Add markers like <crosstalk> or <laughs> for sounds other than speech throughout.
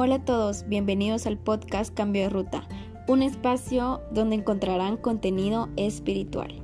Hola a todos, bienvenidos al podcast Cambio de Ruta, un espacio donde encontrarán contenido espiritual.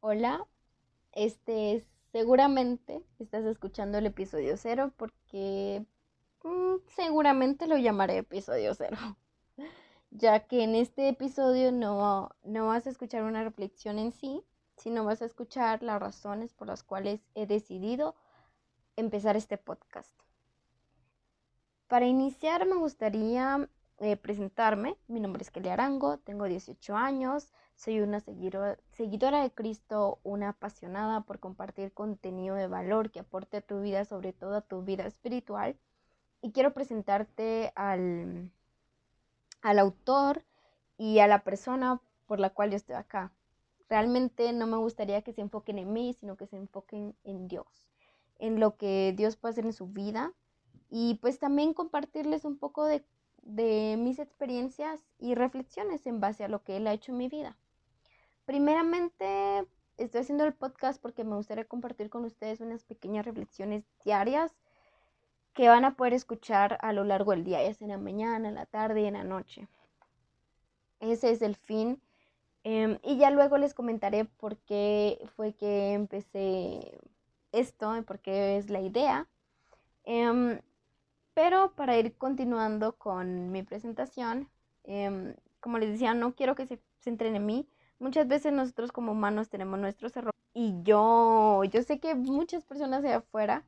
Hola, este es seguramente estás escuchando el episodio cero porque mm, seguramente lo llamaré episodio cero, <laughs> ya que en este episodio no, no vas a escuchar una reflexión en sí, sino vas a escuchar las razones por las cuales he decidido empezar este podcast. Para iniciar me gustaría eh, presentarme. Mi nombre es Kelly Arango, tengo 18 años, soy una seguidora de Cristo, una apasionada por compartir contenido de valor que aporte a tu vida, sobre todo a tu vida espiritual. Y quiero presentarte al, al autor y a la persona por la cual yo estoy acá. Realmente no me gustaría que se enfoquen en mí, sino que se enfoquen en Dios, en lo que Dios puede hacer en su vida y pues también compartirles un poco de, de mis experiencias y reflexiones en base a lo que Él ha hecho en mi vida. Primeramente, estoy haciendo el podcast porque me gustaría compartir con ustedes unas pequeñas reflexiones diarias que van a poder escuchar a lo largo del día, ya sea en la mañana, en la tarde y en la noche. Ese es el fin Em, y ya luego les comentaré por qué fue que empecé esto, por qué es la idea. Em, pero para ir continuando con mi presentación, em, como les decía, no quiero que se centren en mí. Muchas veces nosotros como humanos tenemos nuestros errores y yo, yo sé que muchas personas de afuera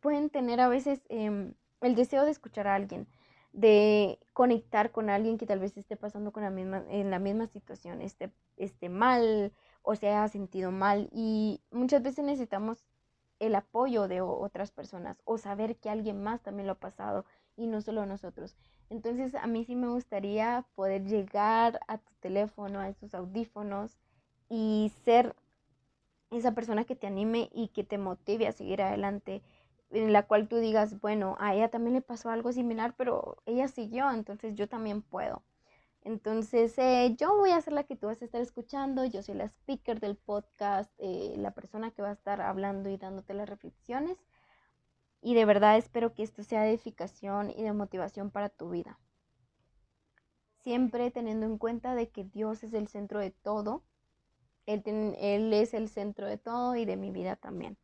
pueden tener a veces el deseo de escuchar a alguien, de conectar con alguien que tal vez esté pasando con la misma, en la misma situación, esté, esté mal o se haya sentido mal. Y muchas veces necesitamos el apoyo de otras personas o saber que alguien más también lo ha pasado y no solo nosotros. Entonces a mí sí me gustaría poder llegar a tu teléfono, a esos audífonos y ser esa persona que te anime y que te motive a seguir adelante en la cual tú digas, bueno, a ella también le pasó algo similar, pero ella siguió, entonces yo también puedo. Entonces, eh, yo voy a ser la que tú vas a estar escuchando, yo soy la speaker del podcast, eh, la persona que va a estar hablando y dándote las reflexiones. Y de verdad espero que esto sea de edificación y de motivación para tu vida. Siempre teniendo en cuenta de que Dios es el centro de todo. Él, él es el centro de todo y de mi vida también.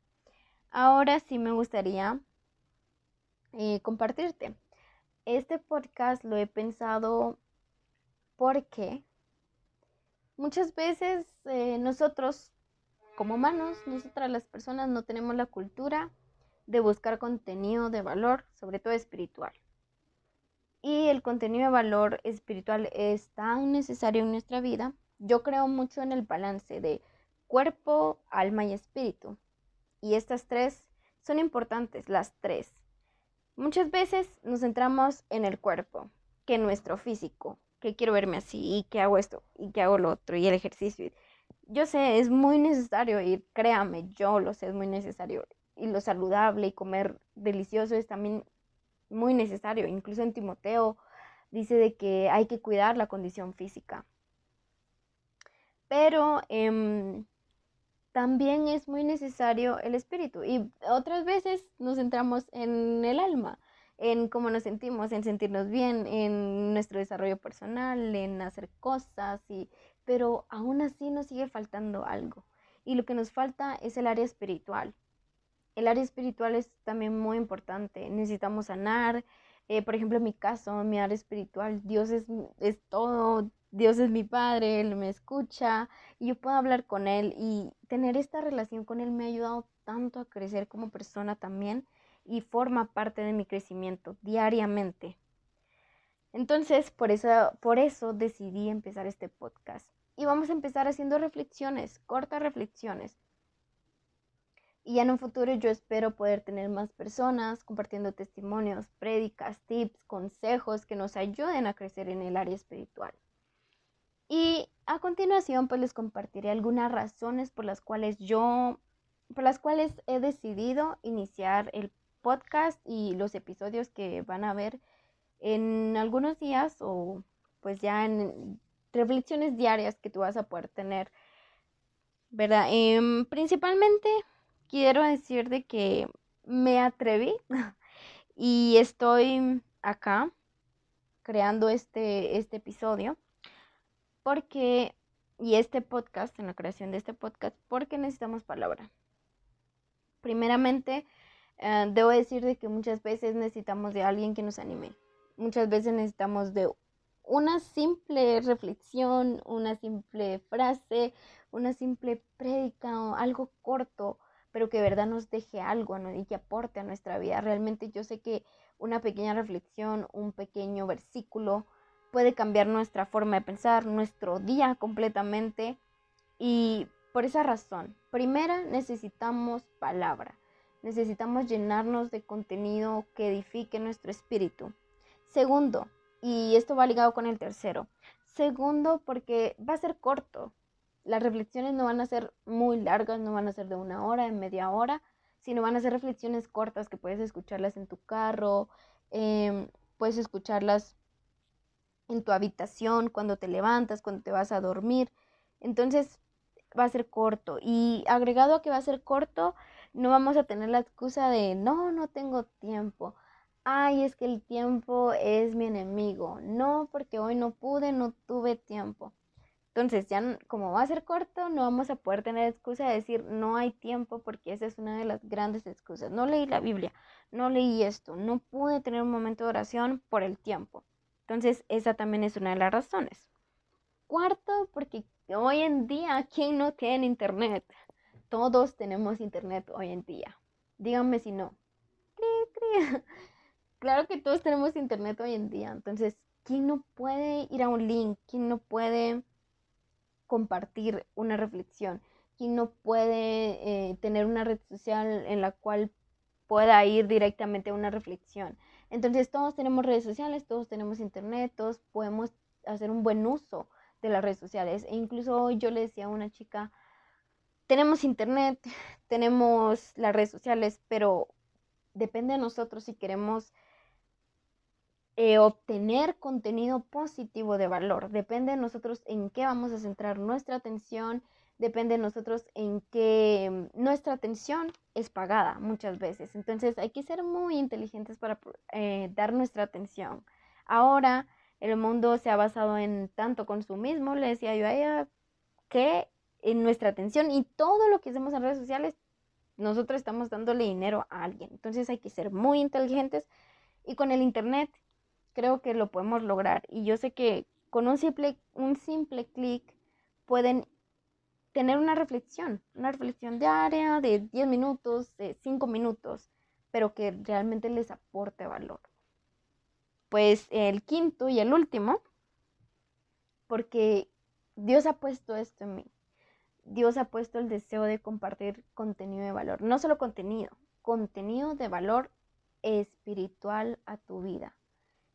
Ahora sí me gustaría eh, compartirte. Este podcast lo he pensado porque muchas veces eh, nosotros, como humanos, nosotras las personas no tenemos la cultura de buscar contenido de valor, sobre todo espiritual. Y el contenido de valor espiritual es tan necesario en nuestra vida. Yo creo mucho en el balance de cuerpo, alma y espíritu. Y estas tres son importantes, las tres. Muchas veces nos centramos en el cuerpo, que nuestro físico, que quiero verme así y que hago esto y que hago lo otro y el ejercicio. Yo sé, es muy necesario y créame, yo lo sé, es muy necesario. Y lo saludable y comer delicioso es también muy necesario. Incluso en Timoteo dice de que hay que cuidar la condición física. Pero eh, también es muy necesario el espíritu. Y otras veces nos centramos en el alma, en cómo nos sentimos, en sentirnos bien, en nuestro desarrollo personal, en hacer cosas, y, pero aún así nos sigue faltando algo. Y lo que nos falta es el área espiritual. El área espiritual es también muy importante. Necesitamos sanar. Eh, por ejemplo, en mi caso, mi área espiritual, Dios es, es todo, Dios es mi Padre, Él me escucha y yo puedo hablar con Él y tener esta relación con Él me ha ayudado tanto a crecer como persona también y forma parte de mi crecimiento diariamente. Entonces, por eso, por eso decidí empezar este podcast. Y vamos a empezar haciendo reflexiones, cortas reflexiones. Y en un futuro yo espero poder tener más personas compartiendo testimonios, prédicas, tips, consejos que nos ayuden a crecer en el área espiritual. Y a continuación, pues les compartiré algunas razones por las cuales yo, por las cuales he decidido iniciar el podcast y los episodios que van a ver en algunos días o pues ya en reflexiones diarias que tú vas a poder tener, ¿verdad? Em, principalmente quiero decir de que me atreví <laughs> y estoy acá creando este, este episodio porque, y este podcast, en la creación de este podcast, porque necesitamos palabra. Primeramente, eh, debo decir de que muchas veces necesitamos de alguien que nos anime. Muchas veces necesitamos de una simple reflexión, una simple frase, una simple prédica o algo corto, pero que de verdad nos deje algo y que aporte a nuestra vida. Realmente yo sé que una pequeña reflexión, un pequeño versículo puede cambiar nuestra forma de pensar, nuestro día completamente. Y por esa razón, primera, necesitamos palabra. Necesitamos llenarnos de contenido que edifique nuestro espíritu. Segundo, y esto va ligado con el tercero. Segundo, porque va a ser corto. Las reflexiones no van a ser muy largas, no van a ser de una hora, de media hora, sino van a ser reflexiones cortas que puedes escucharlas en tu carro, em, puedes escucharlas en tu habitación, cuando te levantas, cuando te vas a dormir. Entonces va a ser corto. Y agregado a que va a ser corto, no vamos a tener la excusa de, no, no tengo tiempo. Ay, es que el tiempo es mi enemigo. No, porque hoy no pude, no tuve tiempo. Entonces, ya como va a ser corto, no vamos a poder tener excusa de decir no hay tiempo porque esa es una de las grandes excusas. No leí la Biblia, no leí esto, no pude tener un momento de oración por el tiempo. Entonces, esa también es una de las razones. Cuarto, porque hoy en día, ¿quién no tiene internet? Todos tenemos internet hoy en día. Díganme si no. <laughs> Claro que todos tenemos internet hoy en día. Entonces, ¿quién no puede ir a un link? ¿Quién no puede compartir una reflexión, quien no puede eh, tener una red social en la cual pueda ir directamente a una reflexión. Entonces todos tenemos redes sociales, todos tenemos internet, todos podemos hacer un buen uso de las redes sociales. E incluso yo le decía a una chica, tenemos internet, <laughs> tenemos las redes sociales, pero depende de nosotros si queremos eh, obtener contenido positivo de valor. Depende de nosotros en qué vamos a centrar nuestra atención, depende de nosotros en qué mm, nuestra atención es pagada muchas veces. Entonces hay que ser muy inteligentes para eh, dar nuestra atención. Ahora el mundo se ha basado en tanto consumismo, le decía yo a ella, que en nuestra atención y todo lo que hacemos en redes sociales, nosotros estamos dándole dinero a alguien. Entonces hay que ser muy inteligentes y con el Internet creo que lo podemos lograr. Y yo sé que con un simple, un simple clic pueden tener una reflexión, una reflexión diaria de 10 minutos, de 5 minutos, pero que realmente les aporte valor. Pues el quinto y el último, porque Dios ha puesto esto en mí. Dios ha puesto el deseo de compartir contenido de valor. No solo contenido, contenido de valor espiritual a tu vida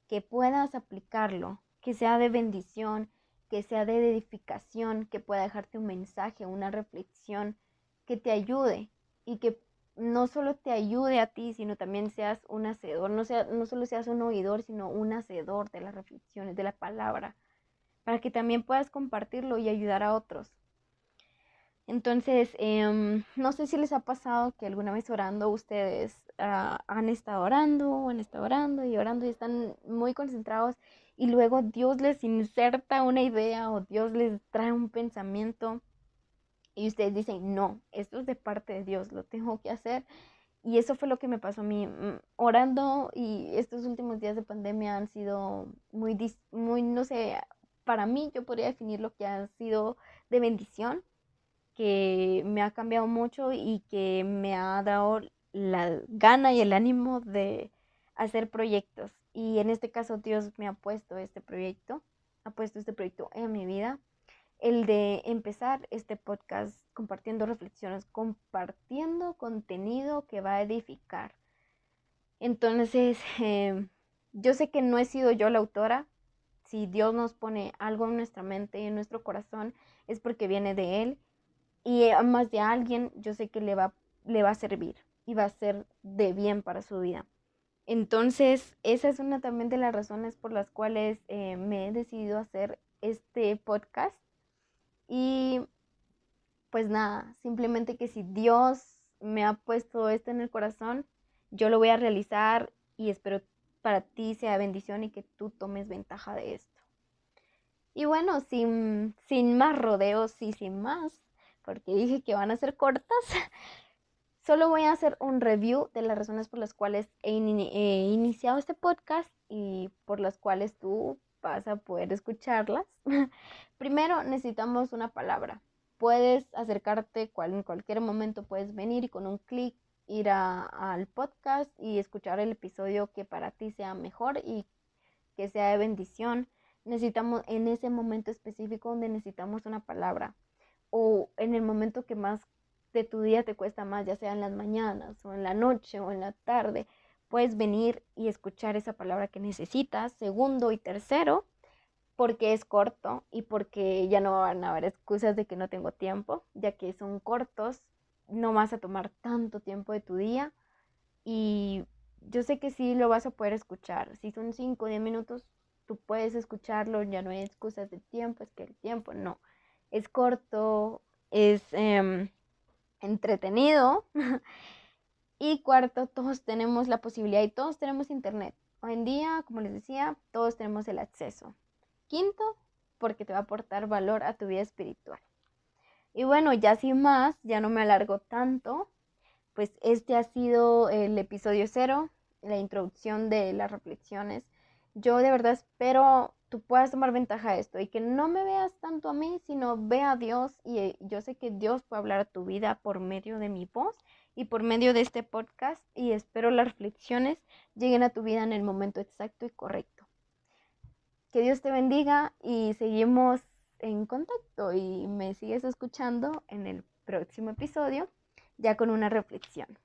que puedas aplicarlo, que sea de bendición, que sea de edificación, que pueda dejarte un mensaje, una reflexión, que te ayude y que no solo te ayude a ti, sino también seas un hacedor, no, sea, no solo seas un oidor, sino un hacedor de las reflexiones, de la palabra, para que también puedas compartirlo y ayudar a otros. Entonces, em, no sé si les ha pasado que alguna vez orando ustedes ah, han estado orando, han estado orando y orando y están muy concentrados y luego Dios les inserta una idea o Dios les trae un pensamiento y ustedes dicen, no, esto es de parte de Dios, lo tengo que hacer. Y eso fue lo que me pasó a mí, mm, orando y estos últimos días de pandemia han sido muy, muy, no sé, para mí yo podría definir lo que ha sido de bendición que me ha cambiado mucho y que me ha dado la gana y el ánimo de hacer proyectos. Y en este caso Dios me ha puesto este proyecto, ha puesto este proyecto en mi vida, el de empezar este podcast compartiendo reflexiones, compartiendo contenido que va a edificar. Entonces, <laughs> em, yo sé que no he sido yo la autora. Si Dios nos pone algo en nuestra mente y en nuestro corazón, es porque viene de Él y a más de alguien yo sé que le va, le va a servir y va a ser de bien para su vida. Entonces, esa es una también de las razones por las cuales eh, me he decidido hacer este podcast. Y pues nada, simplemente que si Dios me ha puesto esto en el corazón, yo lo voy a realizar y espero para ti sea bendición y que tú tomes ventaja de esto. Y bueno, sin, sin más rodeos y sin más, porque dije que van a ser cortas, <laughs> solo voy a hacer un review de las razones por las cuales he, iniciado este podcast y por las cuales tú vas a poder escucharlas. <laughs> Primero necesitamos una palabra. Puedes acercarte cual, en cualquier momento, puedes venir y con un clic ir al podcast y escuchar el episodio que para ti sea mejor y que sea de bendición. Necesitamos en ese momento específico donde necesitamos una palabra o en el momento que más de tu día te cuesta más, ya sea en las mañanas o en la noche o en la tarde, puedes venir y escuchar esa palabra que necesitas. Segundo y tercero, porque es corto y porque ya no van a haber excusas de que no tengo tiempo, ya que son cortos, no vas a tomar tanto tiempo de tu día y yo sé que sí lo vas a poder escuchar. Si son 5 o 10 minutos, tú puedes escucharlo, ya no hay excusas de tiempo, es que el tiempo no. Es corto, es em, entretenido. y cuarto, todos tenemos la posibilidad y todos tenemos internet. Hoy en día, como les decía, todos tenemos el acceso. Quinto, porque te va a aportar valor a tu vida espiritual. Y bueno, ya sin más, ya no me alargo tanto, pues este ha sido el episodio cero, la introducción de las reflexiones. Yo de verdad espero tú puedas tomar ventaja de esto y que no me veas tanto a mí, sino ve a Dios y eh, yo sé que Dios puede hablar a tu vida por medio de mi voz y por medio de este podcast y espero las reflexiones lleguen a tu vida en el momento exacto y correcto. Que Dios te bendiga y seguimos en contacto y me sigues escuchando en el próximo episodio ya con una reflexión.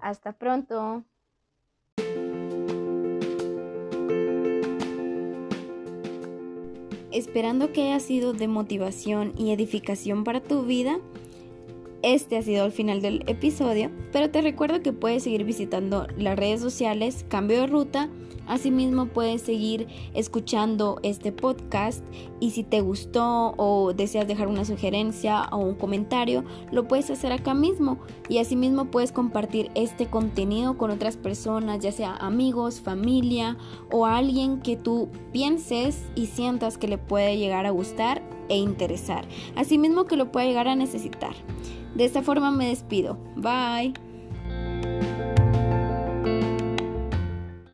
Hasta pronto. Esperando que haya sido de motivación y edificación para tu vida, este ha sido el final del episodio, pero te recuerdo que puedes seguir visitando las redes sociales Cambio de Ruta Asimismo puedes seguir escuchando este podcast y si te gustó o deseas dejar una sugerencia o un comentario, lo puedes hacer acá mismo y asimismo puedes compartir este contenido con otras personas, ya sea amigos, familia o alguien que tú pienses y sientas que le puede llegar a gustar e interesar, asimismo que lo puede llegar a necesitar. De esta forma me despido. Bye.